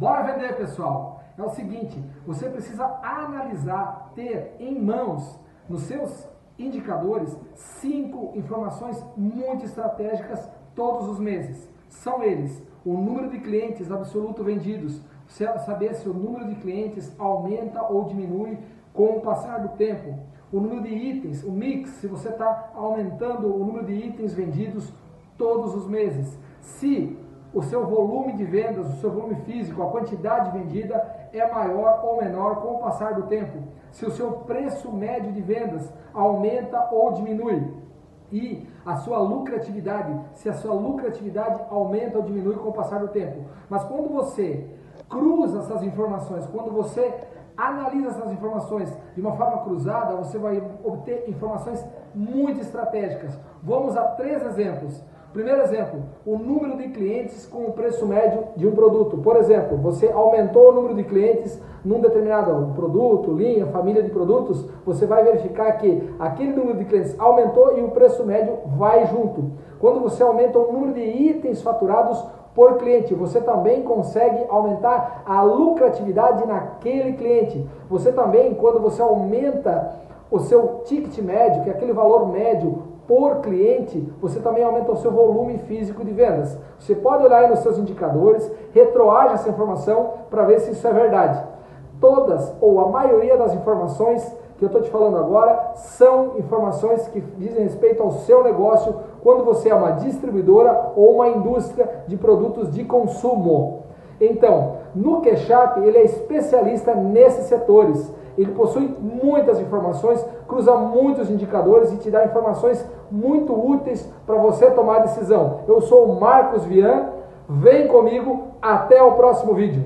Bora vender, pessoal. É o seguinte, você precisa analisar, ter em mãos, nos seus indicadores, cinco informações muito estratégicas todos os meses. São eles: o número de clientes absoluto vendidos, saber se o número de clientes aumenta ou diminui com o passar do tempo. O número de itens, o mix, se você está aumentando o número de itens vendidos todos os meses. Se o seu volume de vendas, o seu volume físico, a quantidade vendida é maior ou menor com o passar do tempo. Se o seu preço médio de vendas aumenta ou diminui. E a sua lucratividade, se a sua lucratividade aumenta ou diminui com o passar do tempo. Mas quando você cruza essas informações, quando você analisa essas informações de uma forma cruzada, você vai obter informações muito estratégicas. Vamos a três exemplos. Primeiro exemplo, o número de clientes com o preço médio de um produto. Por exemplo, você aumentou o número de clientes num determinado produto, linha, família de produtos, você vai verificar que aquele número de clientes aumentou e o preço médio vai junto. Quando você aumenta o número de itens faturados por cliente, você também consegue aumentar a lucratividade naquele cliente. Você também, quando você aumenta o seu ticket médio, que é aquele valor médio por cliente, você também aumenta o seu volume físico de vendas. Você pode olhar aí nos seus indicadores, retroage essa informação para ver se isso é verdade. Todas ou a maioria das informações que eu estou te falando agora são informações que dizem respeito ao seu negócio quando você é uma distribuidora ou uma indústria de produtos de consumo. Então, no Keshap, ele é especialista nesses setores. Ele possui muitas informações, cruza muitos indicadores e te dá informações muito úteis para você tomar decisão. Eu sou o Marcos Vian, vem comigo, até o próximo vídeo.